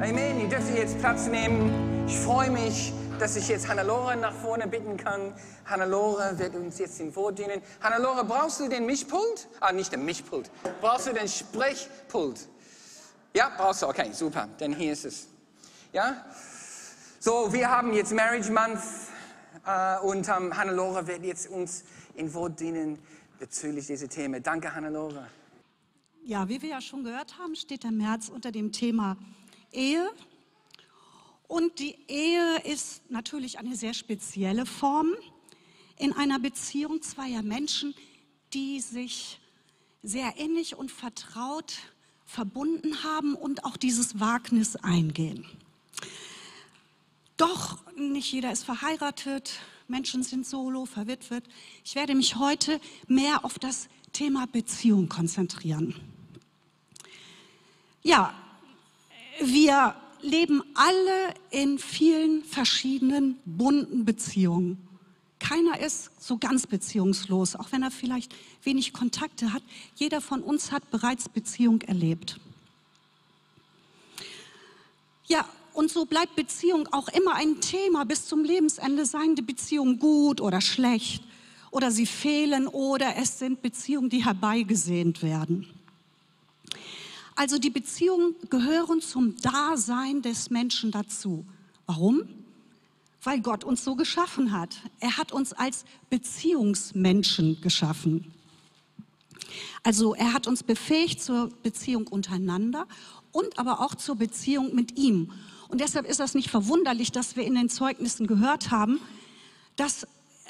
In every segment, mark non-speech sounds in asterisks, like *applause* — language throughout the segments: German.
Amen. Ihr dürft jetzt Platz nehmen. Ich freue mich, dass ich jetzt Hannelore nach vorne bitten kann. Hannelore wird uns jetzt in Wort dienen. Hannelore, brauchst du den Mischpult? Ah, nicht den Mischpult. Brauchst du den Sprechpult? Ja, brauchst du. Okay, super. Denn hier ist es. Ja? So, wir haben jetzt Marriage Month äh, und ähm, Hannelore wird jetzt uns in Wort dienen bezüglich dieser Themen. Danke, Hannelore. Ja, wie wir ja schon gehört haben, steht der März unter dem Thema Ehe. Und die Ehe ist natürlich eine sehr spezielle Form in einer Beziehung zweier Menschen, die sich sehr ähnlich und vertraut verbunden haben und auch dieses Wagnis eingehen. Doch nicht jeder ist verheiratet, Menschen sind solo, verwitwet. Ich werde mich heute mehr auf das Thema Beziehung konzentrieren. Ja, wir leben alle in vielen verschiedenen bunten Beziehungen. Keiner ist so ganz beziehungslos, auch wenn er vielleicht wenig Kontakte hat. Jeder von uns hat bereits Beziehung erlebt. Ja, und so bleibt Beziehung auch immer ein Thema bis zum Lebensende. Seien die Beziehungen gut oder schlecht oder sie fehlen oder es sind Beziehungen, die herbeigesehnt werden. Also die Beziehungen gehören zum Dasein des Menschen dazu. Warum? Weil Gott uns so geschaffen hat. Er hat uns als Beziehungsmenschen geschaffen. Also er hat uns befähigt zur Beziehung untereinander und aber auch zur Beziehung mit ihm. Und deshalb ist das nicht verwunderlich, dass wir in den Zeugnissen gehört haben, dass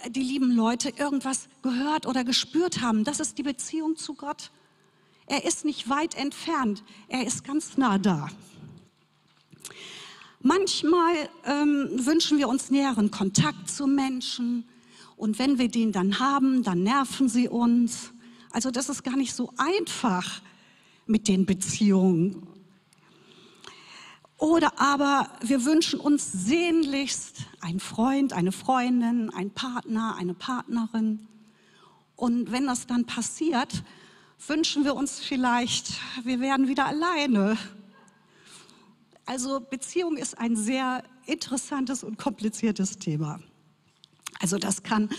die lieben Leute irgendwas gehört oder gespürt haben. Das ist die Beziehung zu Gott. Er ist nicht weit entfernt, er ist ganz nah da. Manchmal ähm, wünschen wir uns näheren Kontakt zu Menschen und wenn wir den dann haben, dann nerven sie uns. Also das ist gar nicht so einfach mit den Beziehungen. Oder aber wir wünschen uns sehnlichst einen Freund, eine Freundin, einen Partner, eine Partnerin. Und wenn das dann passiert, wünschen wir uns vielleicht, wir wären wieder alleine. Also Beziehung ist ein sehr interessantes und kompliziertes Thema. Also das kann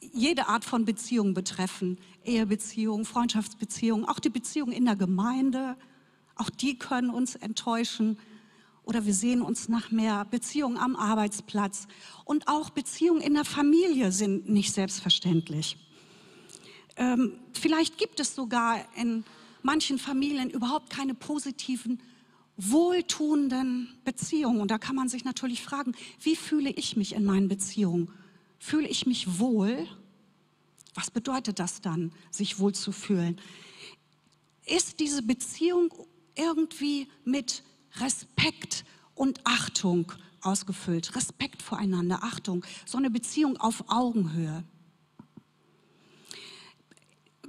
jede Art von Beziehung betreffen. Ehebeziehung, Freundschaftsbeziehung, auch die Beziehung in der Gemeinde. Auch die können uns enttäuschen. Oder wir sehen uns nach mehr Beziehungen am Arbeitsplatz. Und auch Beziehungen in der Familie sind nicht selbstverständlich. Ähm, vielleicht gibt es sogar in manchen Familien überhaupt keine positiven, wohltuenden Beziehungen. Und da kann man sich natürlich fragen, wie fühle ich mich in meinen Beziehungen? Fühle ich mich wohl? Was bedeutet das dann, sich wohl zu fühlen? Ist diese Beziehung irgendwie mit Respekt und Achtung ausgefüllt? Respekt voreinander, Achtung, so eine Beziehung auf Augenhöhe.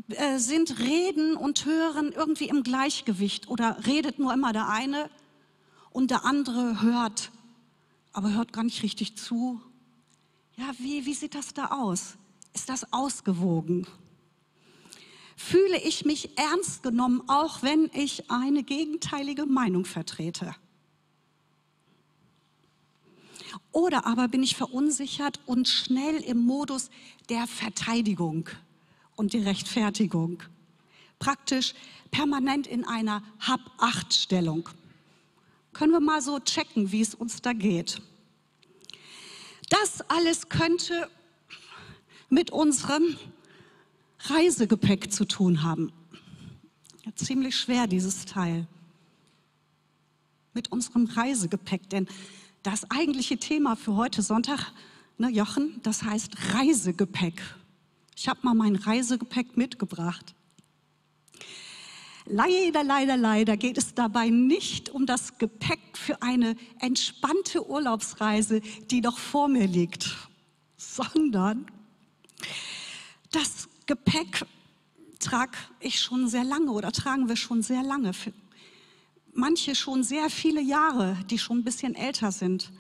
Äh, sind Reden und Hören irgendwie im Gleichgewicht oder redet nur immer der eine und der andere hört, aber hört gar nicht richtig zu. Ja, wie, wie sieht das da aus? Ist das ausgewogen? Fühle ich mich ernst genommen, auch wenn ich eine gegenteilige Meinung vertrete? Oder aber bin ich verunsichert und schnell im Modus der Verteidigung? Und die Rechtfertigung. Praktisch permanent in einer Hab-Acht-Stellung. Können wir mal so checken, wie es uns da geht. Das alles könnte mit unserem Reisegepäck zu tun haben. Ja, ziemlich schwer, dieses Teil. Mit unserem Reisegepäck, denn das eigentliche Thema für heute Sonntag, ne Jochen, das heißt Reisegepäck. Ich habe mal mein Reisegepäck mitgebracht. Leider, leider, leider geht es dabei nicht um das Gepäck für eine entspannte Urlaubsreise, die noch vor mir liegt, sondern das Gepäck trage ich schon sehr lange oder tragen wir schon sehr lange. Manche schon sehr viele Jahre, die schon ein bisschen älter sind.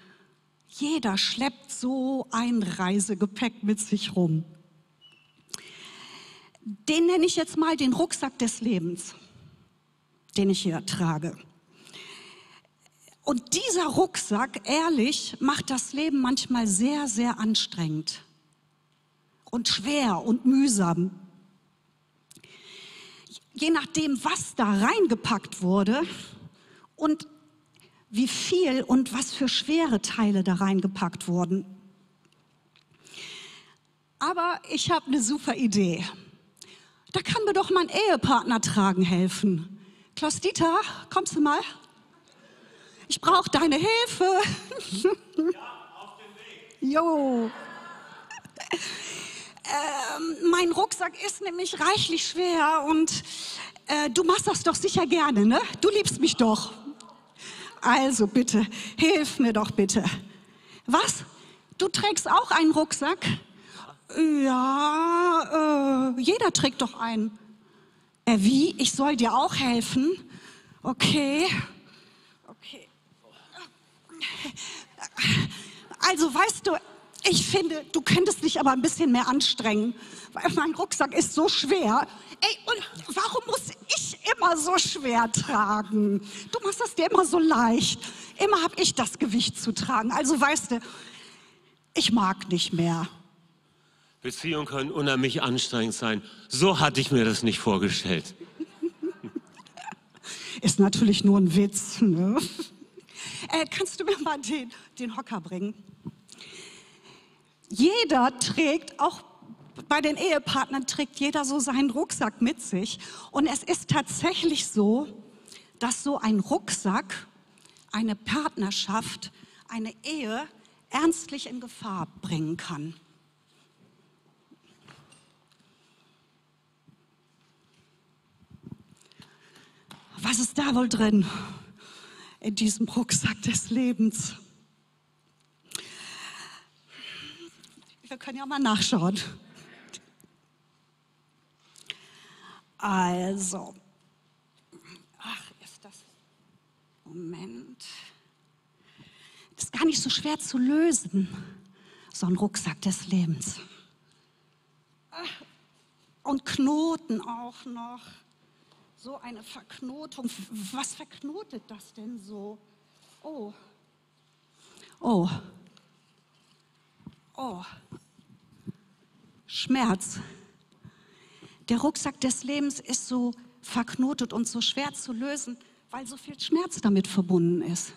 Jeder schleppt so ein Reisegepäck mit sich rum den nenne ich jetzt mal den Rucksack des Lebens, den ich hier trage. Und dieser Rucksack, ehrlich, macht das Leben manchmal sehr, sehr anstrengend und schwer und mühsam. Je nachdem, was da reingepackt wurde und wie viel und was für schwere Teile da reingepackt wurden. Aber ich habe eine super Idee. Da kann mir doch mein Ehepartner tragen helfen. Klaus Dieter, kommst du mal? Ich brauche deine Hilfe. Ja, auf den Weg. Jo. Ähm, mein Rucksack ist nämlich reichlich schwer und äh, du machst das doch sicher gerne, ne? Du liebst mich doch. Also bitte, hilf mir doch bitte. Was? Du trägst auch einen Rucksack? Ja, äh, jeder trägt doch einen. Äh, wie? Ich soll dir auch helfen? Okay. Okay. Also weißt du, ich finde, du könntest dich aber ein bisschen mehr anstrengen, weil mein Rucksack ist so schwer. Ey, und warum muss ich immer so schwer tragen? Du machst das dir immer so leicht. Immer habe ich das Gewicht zu tragen. Also weißt du, ich mag nicht mehr. Beziehungen können unheimlich anstrengend sein. So hatte ich mir das nicht vorgestellt. *laughs* Ist natürlich nur ein Witz. Ne? *laughs* Äh, kannst du mir mal den, den Hocker bringen? Jeder trägt, auch bei den Ehepartnern trägt jeder so seinen Rucksack mit sich. Und es ist tatsächlich so, dass so ein Rucksack eine Partnerschaft, eine Ehe ernstlich in Gefahr bringen kann. Was ist da wohl drin in diesem Rucksack des Lebens? Wir können ja mal nachschauen. Also, ach, ist das. Moment. Das ist gar nicht so schwer zu lösen, so ein Rucksack des Lebens. Und Knoten auch noch so eine Verknotung. Was verknotet das denn so? Oh. Oh. Oh. Schmerz. Der Rucksack des Lebens ist so verknotet und so schwer zu lösen, weil so viel Schmerz damit verbunden ist.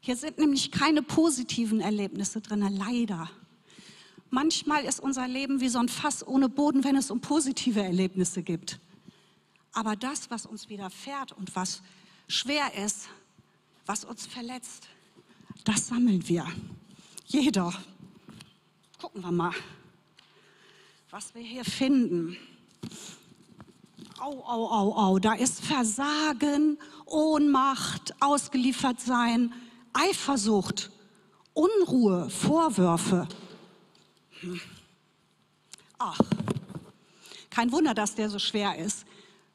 Hier sind nämlich keine positiven Erlebnisse drin, leider. Manchmal ist unser Leben wie so ein Fass ohne Boden, wenn es um positive Erlebnisse geht. Aber das, was uns widerfährt und was schwer ist, was uns verletzt, das sammeln wir. Jeder. Gucken wir mal, was wir hier finden. Au, au, au, au, da ist Versagen, Ohnmacht, ausgeliefert sein, Eifersucht, Unruhe, Vorwürfe. Hm. Ach, kein Wunder, dass der so schwer ist.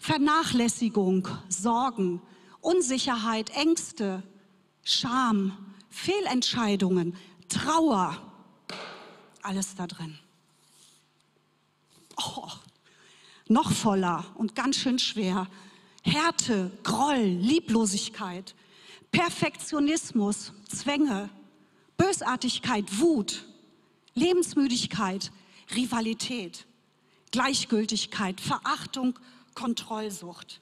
Vernachlässigung, Sorgen, Unsicherheit, Ängste, Scham, Fehlentscheidungen, Trauer, alles da drin. Oh, noch voller und ganz schön schwer. Härte, Groll, Lieblosigkeit, Perfektionismus, Zwänge, Bösartigkeit, Wut, Lebensmüdigkeit, Rivalität, Gleichgültigkeit, Verachtung, Kontrollsucht.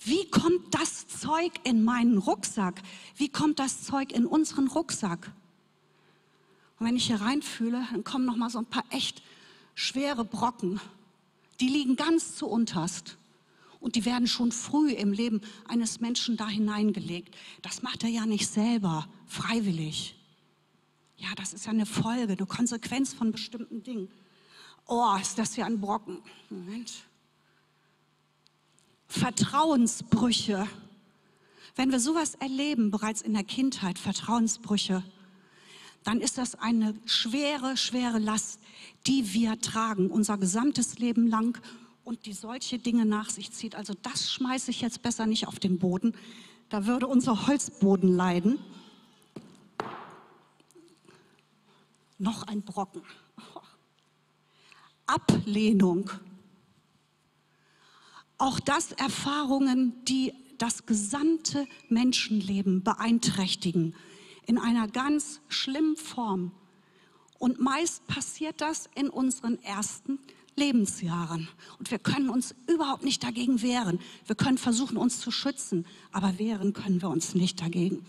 Wie kommt das Zeug in meinen Rucksack? Wie kommt das Zeug in unseren Rucksack? Und wenn ich hier reinfühle, dann kommen noch mal so ein paar echt schwere Brocken. Die liegen ganz zu unterst. Und die werden schon früh im Leben eines Menschen da hineingelegt. Das macht er ja nicht selber, freiwillig. Ja, das ist ja eine Folge, eine Konsequenz von bestimmten Dingen. Oh, ist das hier ein Brocken. Moment. Vertrauensbrüche. Wenn wir sowas erleben, bereits in der Kindheit, Vertrauensbrüche, dann ist das eine schwere, schwere Last, die wir tragen, unser gesamtes Leben lang und die solche Dinge nach sich zieht. Also das schmeiße ich jetzt besser nicht auf den Boden. Da würde unser Holzboden leiden. Noch ein Brocken. Ablehnung auch das Erfahrungen, die das gesamte Menschenleben beeinträchtigen in einer ganz schlimmen Form. Und meist passiert das in unseren ersten Lebensjahren. Und wir können uns überhaupt nicht dagegen wehren. Wir können versuchen, uns zu schützen, aber wehren können wir uns nicht dagegen.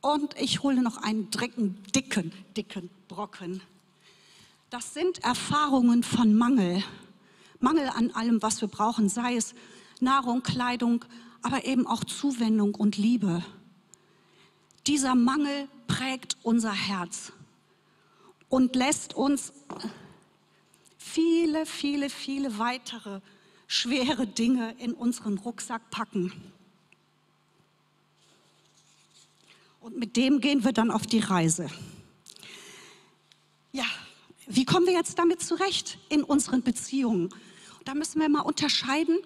Und ich hole noch einen dicken, dicken, dicken Brocken. Das sind Erfahrungen von Mangel. Mangel an allem, was wir brauchen, sei es Nahrung, Kleidung, aber eben auch Zuwendung und Liebe. Dieser Mangel prägt unser Herz und lässt uns viele, viele, viele weitere schwere Dinge in unseren Rucksack packen. Und mit dem gehen wir dann auf die Reise. Ja, wie kommen wir jetzt damit zurecht in unseren Beziehungen? Da müssen wir mal unterscheiden.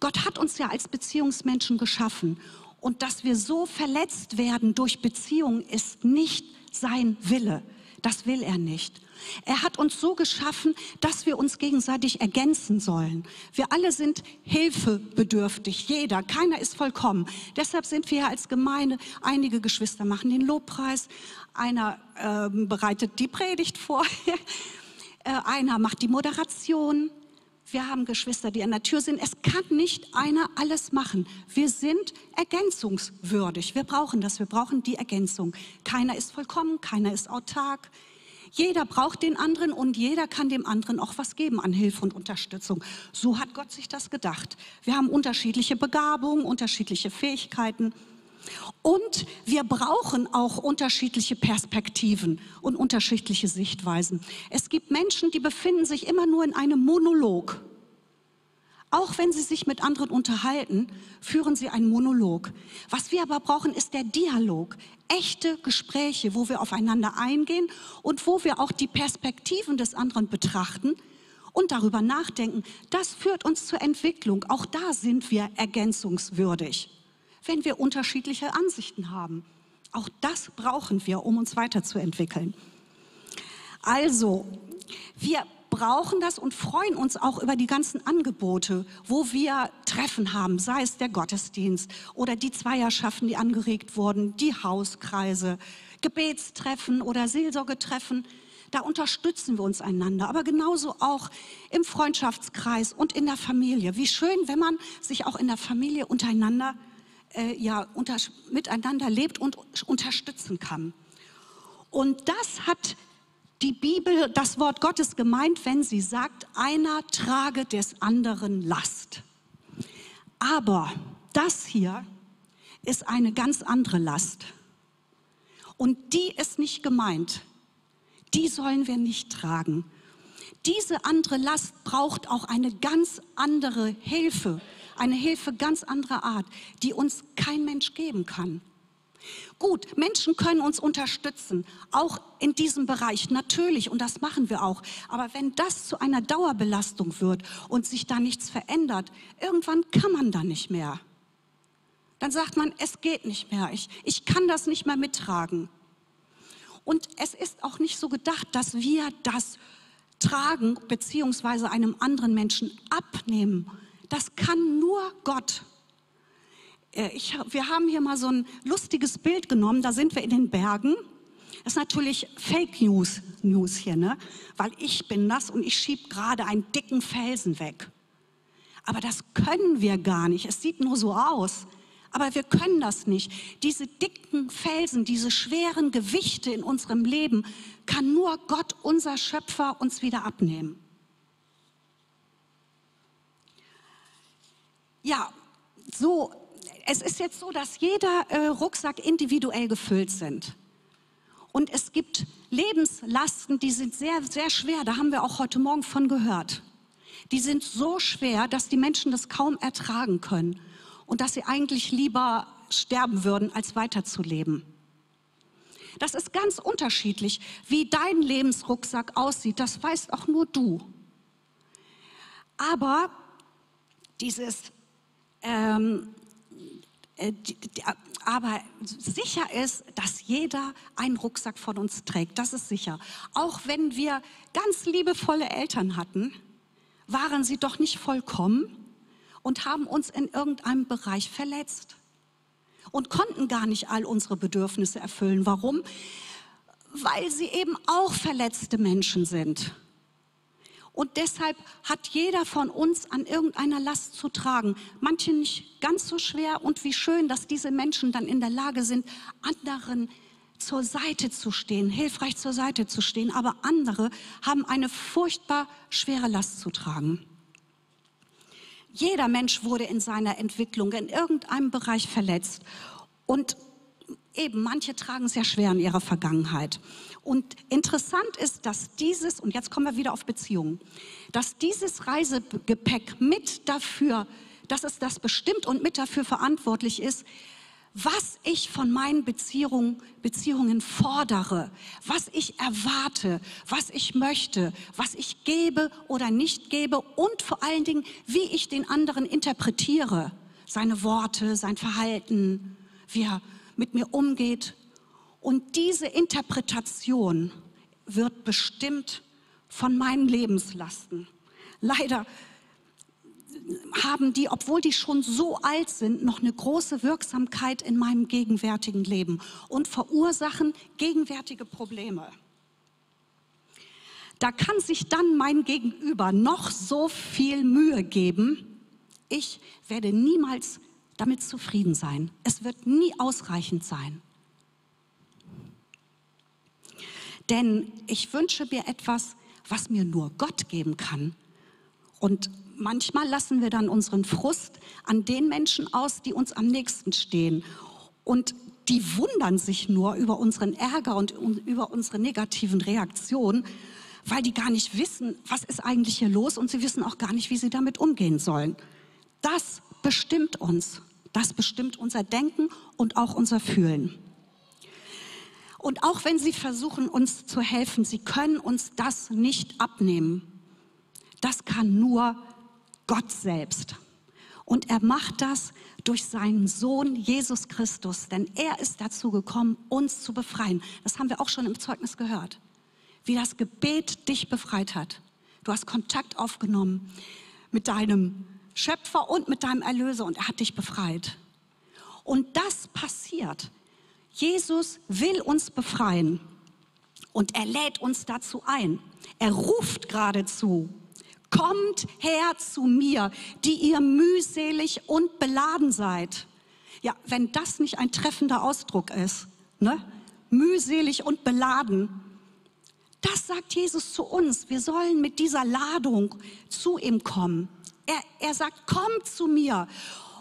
Gott hat uns ja als Beziehungsmenschen geschaffen. Und dass wir so verletzt werden durch Beziehungen ist nicht sein Wille. Das will er nicht. Er hat uns so geschaffen, dass wir uns gegenseitig ergänzen sollen. Wir alle sind hilfebedürftig, jeder, keiner ist vollkommen. Deshalb sind wir als Gemeinde, einige Geschwister machen den Lobpreis, einer äh, bereitet die Predigt vor, *laughs* äh, einer macht die Moderation. Wir haben Geschwister, die an der Tür sind. Es kann nicht einer alles machen. Wir sind ergänzungswürdig. Wir brauchen das. Wir brauchen die Ergänzung. Keiner ist vollkommen, keiner ist autark. Jeder braucht den anderen und jeder kann dem anderen auch was geben an Hilfe und Unterstützung. So hat Gott sich das gedacht. Wir haben unterschiedliche Begabungen, unterschiedliche Fähigkeiten. Und wir brauchen auch unterschiedliche Perspektiven und unterschiedliche Sichtweisen. Es gibt Menschen, die befinden sich immer nur in einem Monolog. Auch wenn sie sich mit anderen unterhalten, führen sie einen Monolog. Was wir aber brauchen, ist der Dialog. Echte Gespräche, wo wir aufeinander eingehen und wo wir auch die Perspektiven des anderen betrachten und darüber nachdenken. Das führt uns zur Entwicklung. Auch da sind wir ergänzungswürdig, wenn wir unterschiedliche Ansichten haben. Auch das brauchen wir, um uns weiterzuentwickeln. Also, wir brauchen das und freuen uns auch über die ganzen Angebote, wo wir Treffen haben, sei es der Gottesdienst oder die Zweierschaften, die angeregt wurden, die Hauskreise, Gebetstreffen oder Seelsorgetreffen. Da unterstützen wir uns einander, aber genauso auch im Freundschaftskreis und in der Familie. Wie schön, wenn man sich auch in der Familie untereinander, äh, ja, unter, miteinander lebt und unterstützen kann. Und das hat die Bibel, das Wort Gottes gemeint, wenn sie sagt, einer trage des anderen Last. Aber das hier ist eine ganz andere Last. Und die ist nicht gemeint. Die sollen wir nicht tragen. Diese andere Last braucht auch eine ganz andere Hilfe, eine Hilfe ganz anderer Art, die uns kein Mensch geben kann. Gut, Menschen können uns unterstützen, auch in diesem Bereich, natürlich, und das machen wir auch. Aber wenn das zu einer Dauerbelastung wird und sich da nichts verändert, irgendwann kann man da nicht mehr. Dann sagt man, es geht nicht mehr, ich, ich kann das nicht mehr mittragen. Und es ist auch nicht so gedacht, dass wir das tragen beziehungsweise einem anderen Menschen abnehmen. Das kann nur Gott. Äh, ich, wir haben hier mal so ein lustiges Bild genommen, da sind wir in den Bergen. Das ist natürlich Fake News, News hier, ne? weil ich bin das und ich schieb gerade einen dicken Felsen weg. Aber das können wir gar nicht. Es sieht nur so aus. Aber wir können das nicht. Diese dicken Felsen, diese schweren Gewichte in unserem Leben kann nur Gott, unser Schöpfer, uns wieder abnehmen. Ja, so es ist jetzt so, dass jeder äh, Rucksack individuell gefüllt sind. Und es gibt Lebenslasten, die sind sehr, sehr schwer. Da haben wir auch heute Morgen von gehört. Die sind so schwer, dass die Menschen das kaum ertragen können und dass sie eigentlich lieber sterben würden, als weiterzuleben. Das ist ganz unterschiedlich, wie dein Lebensrucksack aussieht. Das weißt auch nur du. Aber dieses ähm, äh, aber sicher ist, dass jeder einen Rucksack von uns trägt. Das ist sicher. Auch wenn wir ganz liebevolle Eltern hatten, waren sie doch nicht vollkommen und haben uns in irgendeinem Bereich verletzt und konnten gar nicht all unsere Bedürfnisse erfüllen. Warum? Weil sie eben auch verletzte Menschen sind. Und deshalb hat jeder von uns an irgendeiner Last zu tragen. Manche nicht ganz so schwer. Und wie schön, dass diese Menschen dann in der Lage sind, anderen zur Seite zu stehen, hilfreich zur Seite zu stehen. Aber andere haben eine furchtbar schwere Last zu tragen. Jeder Mensch wurde in seiner Entwicklung in irgendeinem Bereich verletzt. Und eben, manche tragen sehr schwer in ihrer Vergangenheit. Und interessant ist, dass dieses, und jetzt kommen wir wieder auf Beziehungen, dass dieses Reisegepäck mit dafür, dass es das bestimmt und mit dafür verantwortlich ist, was ich von meinen Beziehungen, Beziehungen fordere, was ich erwarte, was ich möchte, was ich gebe oder nicht gebe und vor allen Dingen, wie ich den anderen interpretiere, seine Worte, sein Verhalten, wie er mit mir umgeht. Und diese Interpretation wird bestimmt von meinen Lebenslasten. Leider haben die, obwohl die schon so alt sind, noch eine große Wirksamkeit in meinem gegenwärtigen Leben und verursachen gegenwärtige Probleme. Da kann sich dann mein Gegenüber noch so viel Mühe geben. Ich werde niemals damit zufrieden sein. Es wird nie ausreichend sein. Denn ich wünsche mir etwas, was mir nur Gott geben kann. Und manchmal lassen wir dann unseren Frust an den Menschen aus, die uns am nächsten stehen. Und die wundern sich nur über unseren Ärger und über unsere negativen Reaktionen, weil die gar nicht wissen, was ist eigentlich hier los und sie wissen auch gar nicht, wie sie damit umgehen sollen. Das bestimmt uns. Das bestimmt unser Denken und auch unser Fühlen. Und auch wenn sie versuchen, uns zu helfen, sie können uns das nicht abnehmen. Das kann nur Gott selbst. Und er macht das durch seinen Sohn Jesus Christus, denn er ist dazu gekommen, uns zu befreien. Das haben wir auch schon im Zeugnis gehört, wie das Gebet dich befreit hat. Du hast Kontakt aufgenommen mit deinem Schöpfer und mit deinem Erlöser und er hat dich befreit. Und das passiert. Jesus will uns befreien und er lädt uns dazu ein. Er ruft geradezu Kommt her zu mir, die ihr mühselig und beladen seid. Ja, wenn das nicht ein treffender Ausdruck ist, ne? mühselig und beladen, das sagt Jesus zu uns. Wir sollen mit dieser Ladung zu ihm kommen. Er, er sagt, kommt zu mir.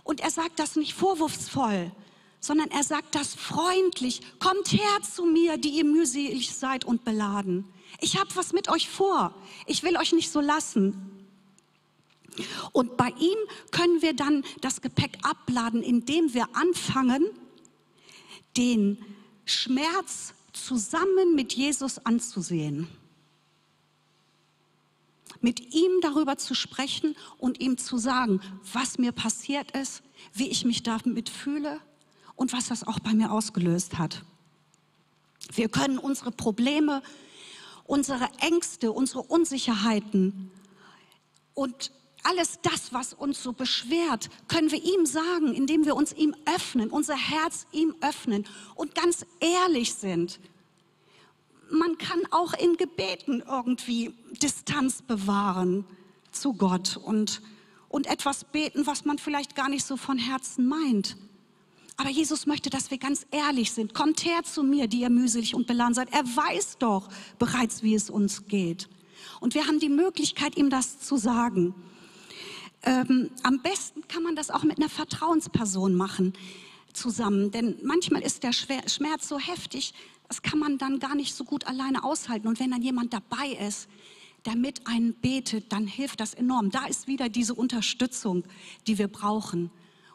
Und er sagt das nicht vorwurfsvoll, sondern er sagt das freundlich. Kommt her zu mir, die ihr mühselig seid und beladen ich habe was mit euch vor. Ich will euch nicht so lassen. Und bei ihm können wir dann das Gepäck abladen, indem wir anfangen, den Schmerz zusammen mit Jesus anzusehen. Mit ihm darüber zu sprechen und ihm zu sagen, was mir passiert ist, wie ich mich damit fühle und was das auch bei mir ausgelöst hat. Wir können unsere Probleme unsere Ängste, unsere Unsicherheiten und alles das, was uns so beschwert, können wir ihm sagen, indem wir uns ihm öffnen, unser Herz ihm öffnen und ganz ehrlich sind. Man kann auch in Gebeten irgendwie Distanz bewahren zu Gott und, und etwas beten, was man vielleicht gar nicht so von Herzen meint. Aber Jesus möchte, dass wir ganz ehrlich sind. Kommt her zu mir, die ihr mühselig und beladen seid. Er weiß doch bereits, wie es uns geht. Und wir haben die Möglichkeit, ihm das zu sagen. Ähm, am besten kann man das auch mit einer Vertrauensperson machen zusammen. Denn manchmal ist der Schmerz so heftig, das kann man dann gar nicht so gut alleine aushalten. Und wenn dann jemand dabei ist, der mit einen betet, dann hilft das enorm. Da ist wieder diese Unterstützung, die wir brauchen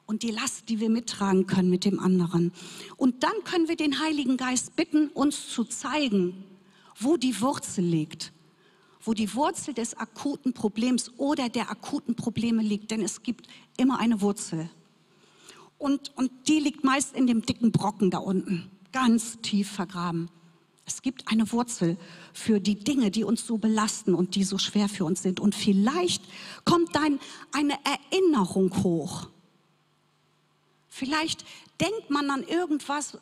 und die Last, die wir mittragen können mit dem anderen. Und dann können wir den Heiligen Geist bitten, uns zu zeigen, wo die Wurzel liegt, wo die Wurzel des akuten Problems oder der akuten Probleme liegt, denn es gibt immer eine Wurzel. Und, und die liegt meist in dem dicken Brocken da unten, ganz tief vergraben. Es gibt eine Wurzel für die Dinge, die uns so belasten und die so schwer für uns sind. Und vielleicht kommt dann eine Erinnerung hoch. Vielleicht denkt man an irgendwas,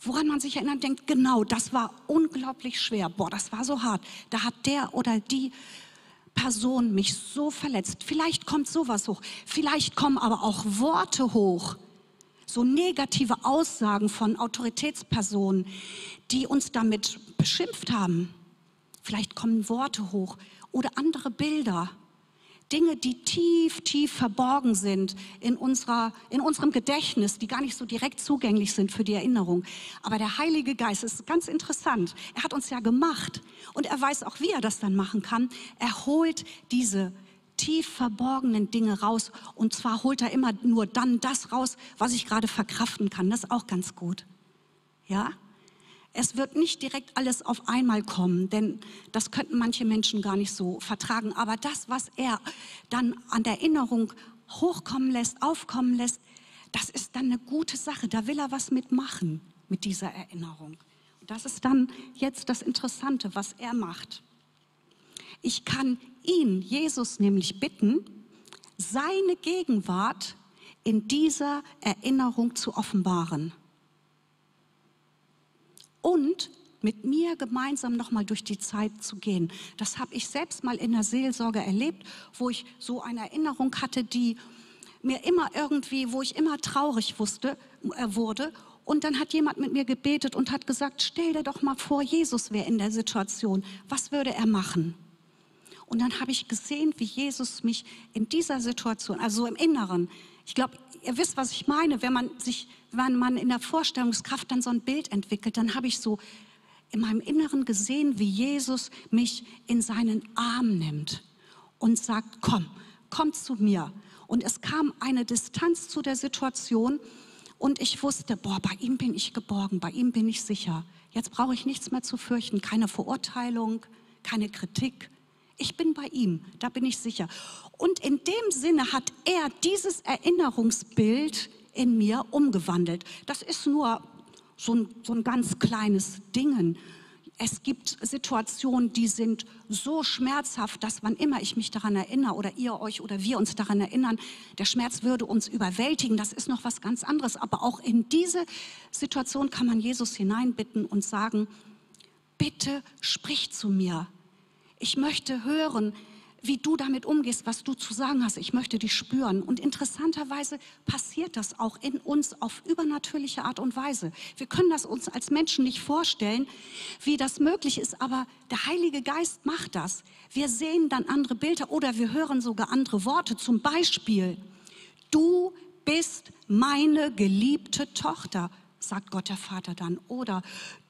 woran man sich erinnert, denkt, genau, das war unglaublich schwer. Boah, das war so hart. Da hat der oder die Person mich so verletzt. Vielleicht kommt sowas hoch. Vielleicht kommen aber auch Worte hoch, so negative Aussagen von Autoritätspersonen, die uns damit beschimpft haben. Vielleicht kommen Worte hoch oder andere Bilder. Dinge, die tief, tief verborgen sind in, unserer, in unserem Gedächtnis, die gar nicht so direkt zugänglich sind für die Erinnerung. Aber der Heilige Geist ist ganz interessant. Er hat uns ja gemacht und er weiß auch, wie er das dann machen kann. Er holt diese tief verborgenen Dinge raus. Und zwar holt er immer nur dann das raus, was ich gerade verkraften kann. Das ist auch ganz gut. Ja? Es wird nicht direkt alles auf einmal kommen, denn das könnten manche Menschen gar nicht so vertragen. Aber das, was er dann an Erinnerung hochkommen lässt, aufkommen lässt, das ist dann eine gute Sache. Da will er was mitmachen mit dieser Erinnerung. Das ist dann jetzt das Interessante, was er macht. Ich kann ihn, Jesus, nämlich bitten, seine Gegenwart in dieser Erinnerung zu offenbaren. Und mit mir gemeinsam nochmal durch die Zeit zu gehen. Das habe ich selbst mal in der Seelsorge erlebt, wo ich so eine Erinnerung hatte, die mir immer irgendwie, wo ich immer traurig wusste, äh, wurde. Und dann hat jemand mit mir gebetet und hat gesagt, stell dir doch mal vor, Jesus wäre in der Situation. Was würde er machen? Und dann habe ich gesehen, wie Jesus mich in dieser Situation, also im Inneren, ich glaube, ihr wisst, was ich meine, wenn man sich, wenn man in der Vorstellungskraft dann so ein Bild entwickelt, dann habe ich so in meinem Inneren gesehen, wie Jesus mich in seinen Arm nimmt und sagt, komm, komm zu mir. Und es kam eine Distanz zu der Situation und ich wusste, boah, bei ihm bin ich geborgen, bei ihm bin ich sicher. Jetzt brauche ich nichts mehr zu fürchten, keine Verurteilung, keine Kritik, ich bin bei ihm, da bin ich sicher. Und in dem Sinne hat er dieses Erinnerungsbild in mir umgewandelt. Das ist nur so ein, so ein ganz kleines Ding. Es gibt Situationen, die sind so schmerzhaft, dass wann immer ich mich daran erinnere oder ihr euch oder wir uns daran erinnern, der Schmerz würde uns überwältigen. Das ist noch was ganz anderes. Aber auch in diese Situation kann man Jesus hineinbitten und sagen, bitte sprich zu mir. Ich möchte hören, wie du damit umgehst, was du zu sagen hast. Ich möchte dich spüren. Und interessanterweise passiert das auch in uns auf übernatürliche Art und Weise. Wir können das uns als Menschen nicht vorstellen, wie das möglich ist, aber der Heilige Geist macht das. Wir sehen dann andere Bilder oder wir hören sogar andere Worte. Zum Beispiel, du bist meine geliebte Tochter sagt Gott der Vater dann. Oder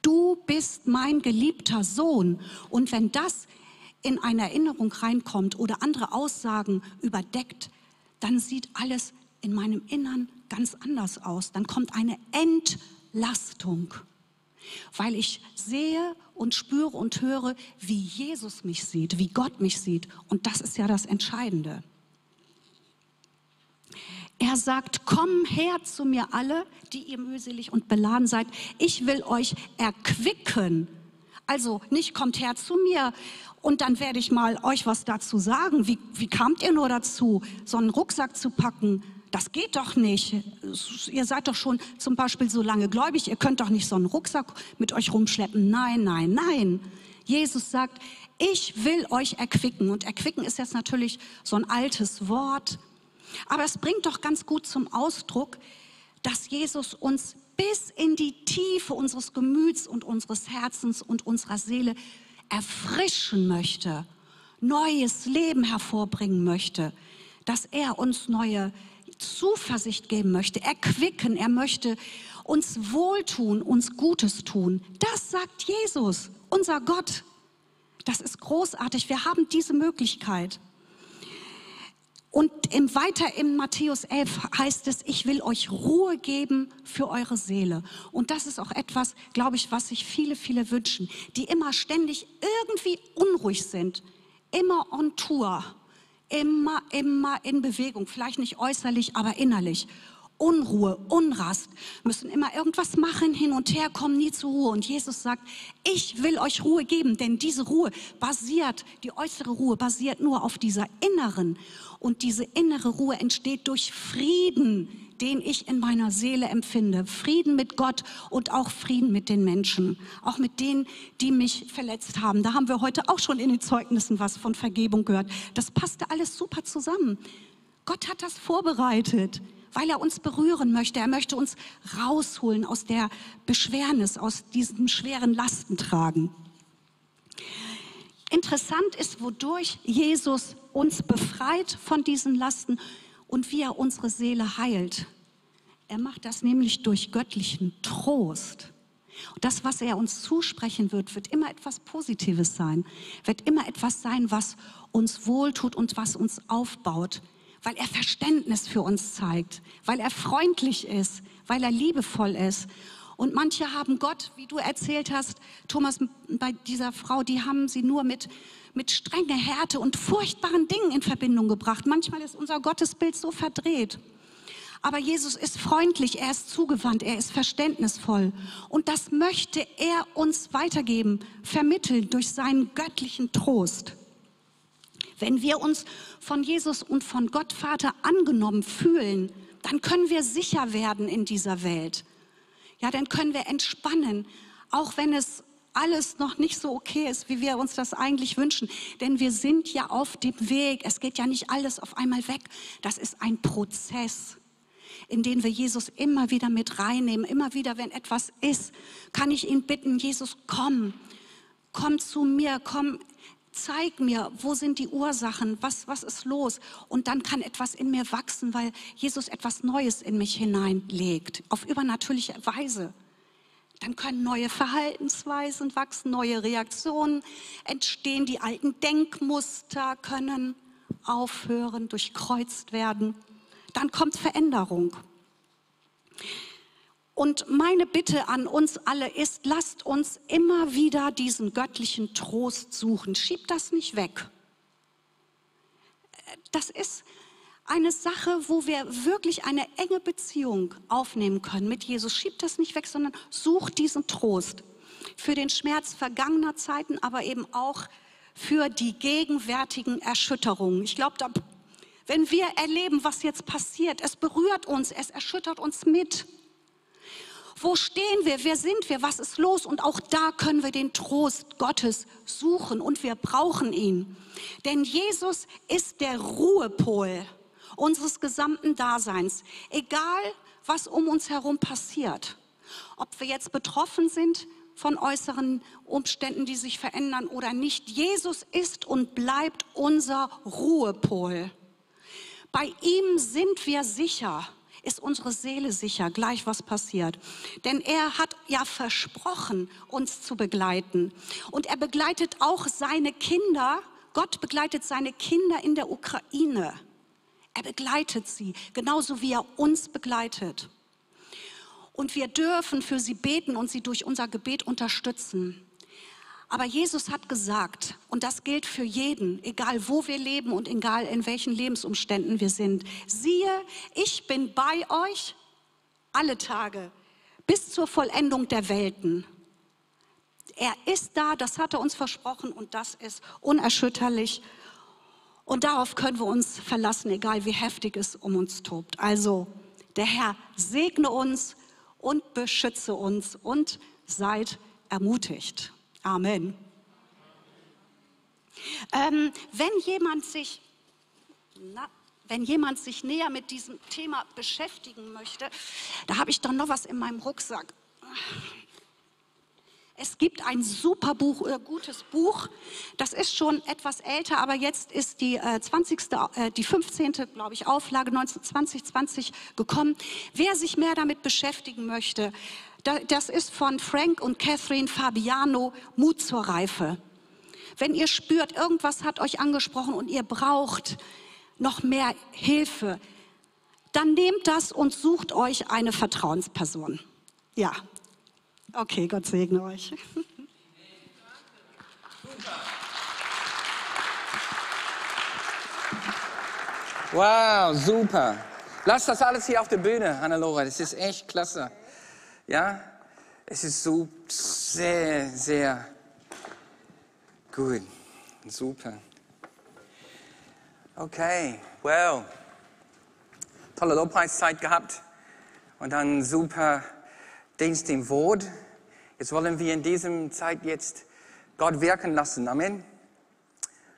du bist mein geliebter Sohn. Und wenn das in eine Erinnerung reinkommt oder andere Aussagen überdeckt, dann sieht alles in meinem Innern ganz anders aus. Dann kommt eine Entlastung, weil ich sehe und spüre und höre, wie Jesus mich sieht, wie Gott mich sieht. Und das ist ja das Entscheidende. Er sagt, komm her zu mir alle, die ihr mühselig und beladen seid. Ich will euch erquicken. Also nicht kommt her zu mir und dann werde ich mal euch was dazu sagen. Wie, wie kamt ihr nur dazu, so einen Rucksack zu packen? Das geht doch nicht. Ihr seid doch schon zum Beispiel so lange gläubig. Ihr könnt doch nicht so einen Rucksack mit euch rumschleppen. Nein, nein, nein. Jesus sagt, ich will euch erquicken. Und erquicken ist jetzt natürlich so ein altes Wort. Aber es bringt doch ganz gut zum Ausdruck, dass Jesus uns bis in die Tiefe unseres Gemüts und unseres Herzens und unserer Seele erfrischen möchte, neues Leben hervorbringen möchte, dass er uns neue Zuversicht geben möchte, erquicken, er möchte uns wohltun, uns Gutes tun. Das sagt Jesus, unser Gott. Das ist großartig. Wir haben diese Möglichkeit. Und im, weiter im Matthäus 11 heißt es, ich will euch Ruhe geben für eure Seele. Und das ist auch etwas, glaube ich, was sich viele, viele wünschen, die immer ständig irgendwie unruhig sind, immer on Tour, immer, immer in Bewegung, vielleicht nicht äußerlich, aber innerlich. Unruhe, Unrast, müssen immer irgendwas machen, hin und her, kommen nie zur Ruhe. Und Jesus sagt, ich will euch Ruhe geben, denn diese Ruhe basiert, die äußere Ruhe basiert nur auf dieser inneren. Und diese innere Ruhe entsteht durch Frieden, den ich in meiner Seele empfinde. Frieden mit Gott und auch Frieden mit den Menschen, auch mit denen, die mich verletzt haben. Da haben wir heute auch schon in den Zeugnissen was von Vergebung gehört. Das passte alles super zusammen. Gott hat das vorbereitet weil er uns berühren möchte. Er möchte uns rausholen aus der Beschwernis, aus diesem schweren Lastentragen. Interessant ist, wodurch Jesus uns befreit von diesen Lasten und wie er unsere Seele heilt. Er macht das nämlich durch göttlichen Trost. Das, was er uns zusprechen wird, wird immer etwas Positives sein, wird immer etwas sein, was uns wohltut und was uns aufbaut weil er Verständnis für uns zeigt, weil er freundlich ist, weil er liebevoll ist. Und manche haben Gott, wie du erzählt hast, Thomas, bei dieser Frau, die haben sie nur mit, mit strenge Härte und furchtbaren Dingen in Verbindung gebracht. Manchmal ist unser Gottesbild so verdreht. Aber Jesus ist freundlich, er ist zugewandt, er ist verständnisvoll. Und das möchte er uns weitergeben, vermitteln durch seinen göttlichen Trost. Wenn wir uns von Jesus und von Gott Vater angenommen fühlen, dann können wir sicher werden in dieser Welt. Ja, dann können wir entspannen, auch wenn es alles noch nicht so okay ist, wie wir uns das eigentlich wünschen. Denn wir sind ja auf dem Weg. Es geht ja nicht alles auf einmal weg. Das ist ein Prozess, in den wir Jesus immer wieder mit reinnehmen. Immer wieder, wenn etwas ist, kann ich ihn bitten, Jesus, komm, komm zu mir, komm zeig mir, wo sind die Ursachen, was, was ist los? Und dann kann etwas in mir wachsen, weil Jesus etwas Neues in mich hineinlegt, auf übernatürliche Weise. Dann können neue Verhaltensweisen wachsen, neue Reaktionen entstehen, die alten Denkmuster können aufhören, durchkreuzt werden. Dann kommt Veränderung. Und meine Bitte an uns alle ist, lasst uns immer wieder diesen göttlichen Trost suchen. Schiebt das nicht weg. Das ist eine Sache, wo wir wirklich eine enge Beziehung aufnehmen können mit Jesus. Schiebt das nicht weg, sondern sucht diesen Trost für den Schmerz vergangener Zeiten, aber eben auch für die gegenwärtigen Erschütterungen. Ich glaube, wenn wir erleben, was jetzt passiert, es berührt uns, es erschüttert uns mit. Wo stehen wir? Wer sind wir? Was ist los? Und auch da können wir den Trost Gottes suchen und wir brauchen ihn. Denn Jesus ist der Ruhepol unseres gesamten Daseins. Egal, was um uns herum passiert. Ob wir jetzt betroffen sind von äußeren Umständen, die sich verändern oder nicht. Jesus ist und bleibt unser Ruhepol. Bei ihm sind wir sicher ist unsere Seele sicher, gleich was passiert. Denn er hat ja versprochen, uns zu begleiten. Und er begleitet auch seine Kinder. Gott begleitet seine Kinder in der Ukraine. Er begleitet sie, genauso wie er uns begleitet. Und wir dürfen für sie beten und sie durch unser Gebet unterstützen. Aber Jesus hat gesagt, und das gilt für jeden, egal wo wir leben und egal in welchen Lebensumständen wir sind, siehe, ich bin bei euch alle Tage bis zur Vollendung der Welten. Er ist da, das hat er uns versprochen und das ist unerschütterlich. Und darauf können wir uns verlassen, egal wie heftig es um uns tobt. Also der Herr segne uns und beschütze uns und seid ermutigt. Amen. Ähm, wenn jemand sich, na, wenn jemand sich näher mit diesem Thema beschäftigen möchte, da habe ich doch noch was in meinem Rucksack. Es gibt ein super Buch oder gutes Buch. Das ist schon etwas älter, aber jetzt ist die äh, 20. Äh, die 15. glaube ich Auflage 2020 gekommen. Wer sich mehr damit beschäftigen möchte, das ist von Frank und Catherine Fabiano, Mut zur Reife. Wenn ihr spürt, irgendwas hat euch angesprochen und ihr braucht noch mehr Hilfe, dann nehmt das und sucht euch eine Vertrauensperson. Ja. Okay, Gott segne euch. Wow, super. Lass das alles hier auf der Bühne, Hannelore. Das ist echt klasse. Ja, es ist so sehr, sehr gut. Super. Okay, well. Tolle Lobpreiszeit gehabt und dann super Dienst im Wort. Jetzt wollen wir in diesem Zeit jetzt Gott wirken lassen. Amen.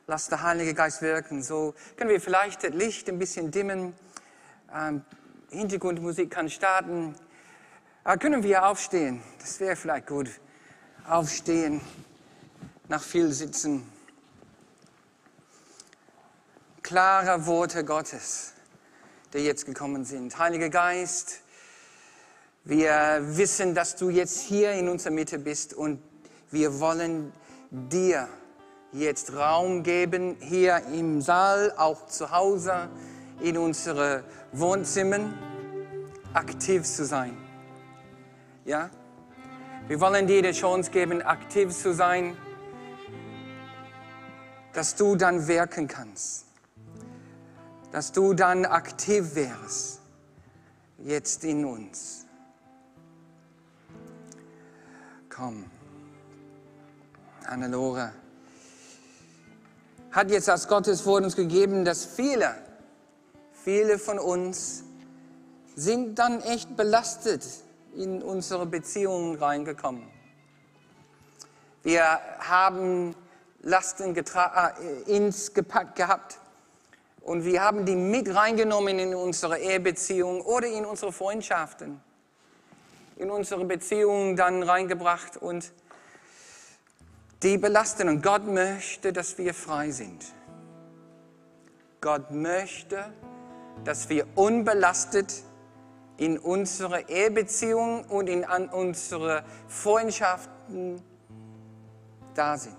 Lass der Heilige Geist wirken. So können wir vielleicht das Licht ein bisschen dimmen. Ähm, Hintergrundmusik kann starten. Aber können wir aufstehen? Das wäre vielleicht gut. Aufstehen, nach viel Sitzen. Klare Worte Gottes, die jetzt gekommen sind. Heiliger Geist, wir wissen, dass du jetzt hier in unserer Mitte bist und wir wollen dir jetzt Raum geben, hier im Saal, auch zu Hause, in unsere Wohnzimmern, aktiv zu sein. Ja? Wir wollen dir die Chance geben, aktiv zu sein, dass du dann wirken kannst. Dass du dann aktiv wärst, jetzt in uns. Komm. Hannelore hat jetzt das Gotteswort uns gegeben, dass viele, viele von uns sind dann echt belastet in unsere Beziehungen reingekommen. Wir haben Lasten äh, ins gepackt gehabt und wir haben die mit reingenommen in unsere Ehebeziehung oder in unsere Freundschaften, in unsere Beziehungen dann reingebracht und die belasten. Und Gott möchte, dass wir frei sind. Gott möchte, dass wir unbelastet in unsere Ehebeziehungen und in unsere Freundschaften da sind.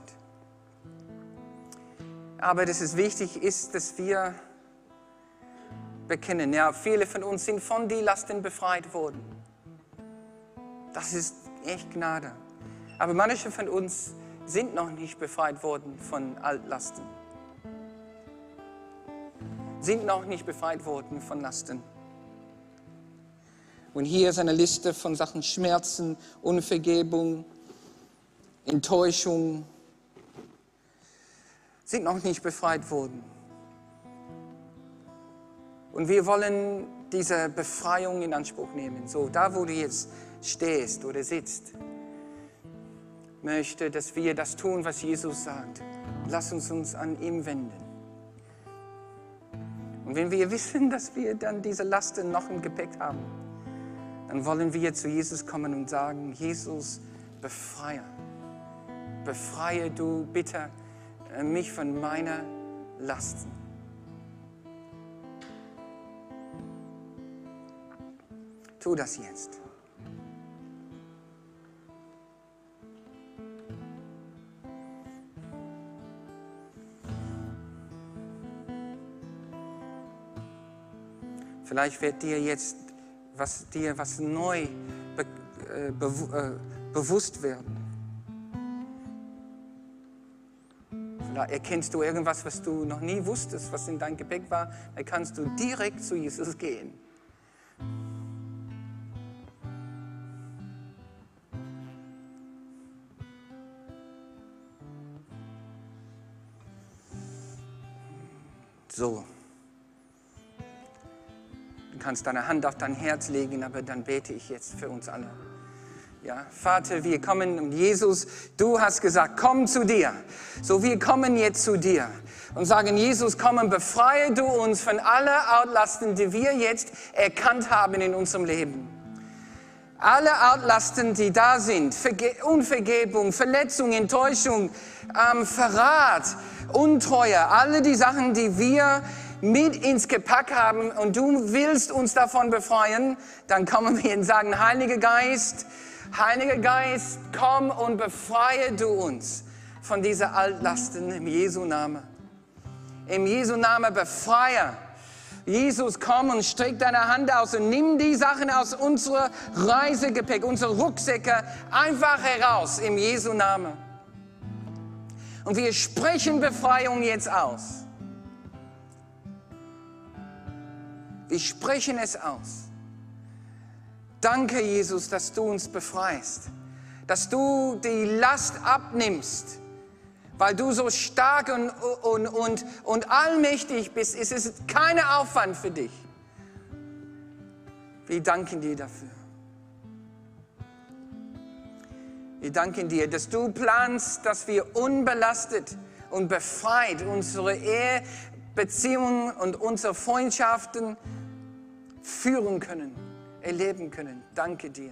Aber dass es wichtig ist, dass wir bekennen, ja, viele von uns sind von den Lasten befreit worden. Das ist echt Gnade. Aber manche von uns sind noch nicht befreit worden von Altlasten. Sind noch nicht befreit worden von Lasten. Und hier ist eine Liste von Sachen Schmerzen, Unvergebung, Enttäuschung. Sind noch nicht befreit worden. Und wir wollen diese Befreiung in Anspruch nehmen. So, da wo du jetzt stehst oder sitzt, möchte, dass wir das tun, was Jesus sagt. Lass uns uns an ihm wenden. Und wenn wir wissen, dass wir dann diese Lasten noch im Gepäck haben, dann wollen wir zu Jesus kommen und sagen, Jesus, befreie. Befreie du bitte äh, mich von meiner Lasten. Tu das jetzt. Vielleicht wird dir jetzt was, dir was neu be, äh, be, äh, bewusst werden. Vielleicht erkennst du irgendwas, was du noch nie wusstest, was in deinem Gepäck war, dann kannst du direkt zu Jesus gehen. So. Kannst deine Hand auf dein Herz legen, aber dann bete ich jetzt für uns alle. Ja, Vater, wir kommen und Jesus, du hast gesagt, komm zu dir. So, wir kommen jetzt zu dir und sagen, Jesus, komm und befreie du uns von aller Outlasten, die wir jetzt erkannt haben in unserem Leben. Alle Outlasten, die da sind, Verge Unvergebung, Verletzung, Enttäuschung, ähm, Verrat, Untreue, alle die Sachen, die wir mit ins Gepäck haben und du willst uns davon befreien, dann kommen wir und sagen, Heiliger Geist, Heiliger Geist, komm und befreie du uns von dieser Altlasten im Jesu Namen. Im Jesu Namen befreie. Jesus, komm und streck deine Hand aus und nimm die Sachen aus unserem Reisegepäck, unsere Rucksäcke einfach heraus im Jesu Namen. Und wir sprechen Befreiung jetzt aus. Wir sprechen es aus. Danke, Jesus, dass du uns befreist, dass du die Last abnimmst, weil du so stark und, und, und, und allmächtig bist. Es ist kein Aufwand für dich. Wir danken dir dafür. Wir danken dir, dass du planst, dass wir unbelastet und befreit unsere Ehebeziehungen und unsere Freundschaften führen können, erleben können. Danke dir.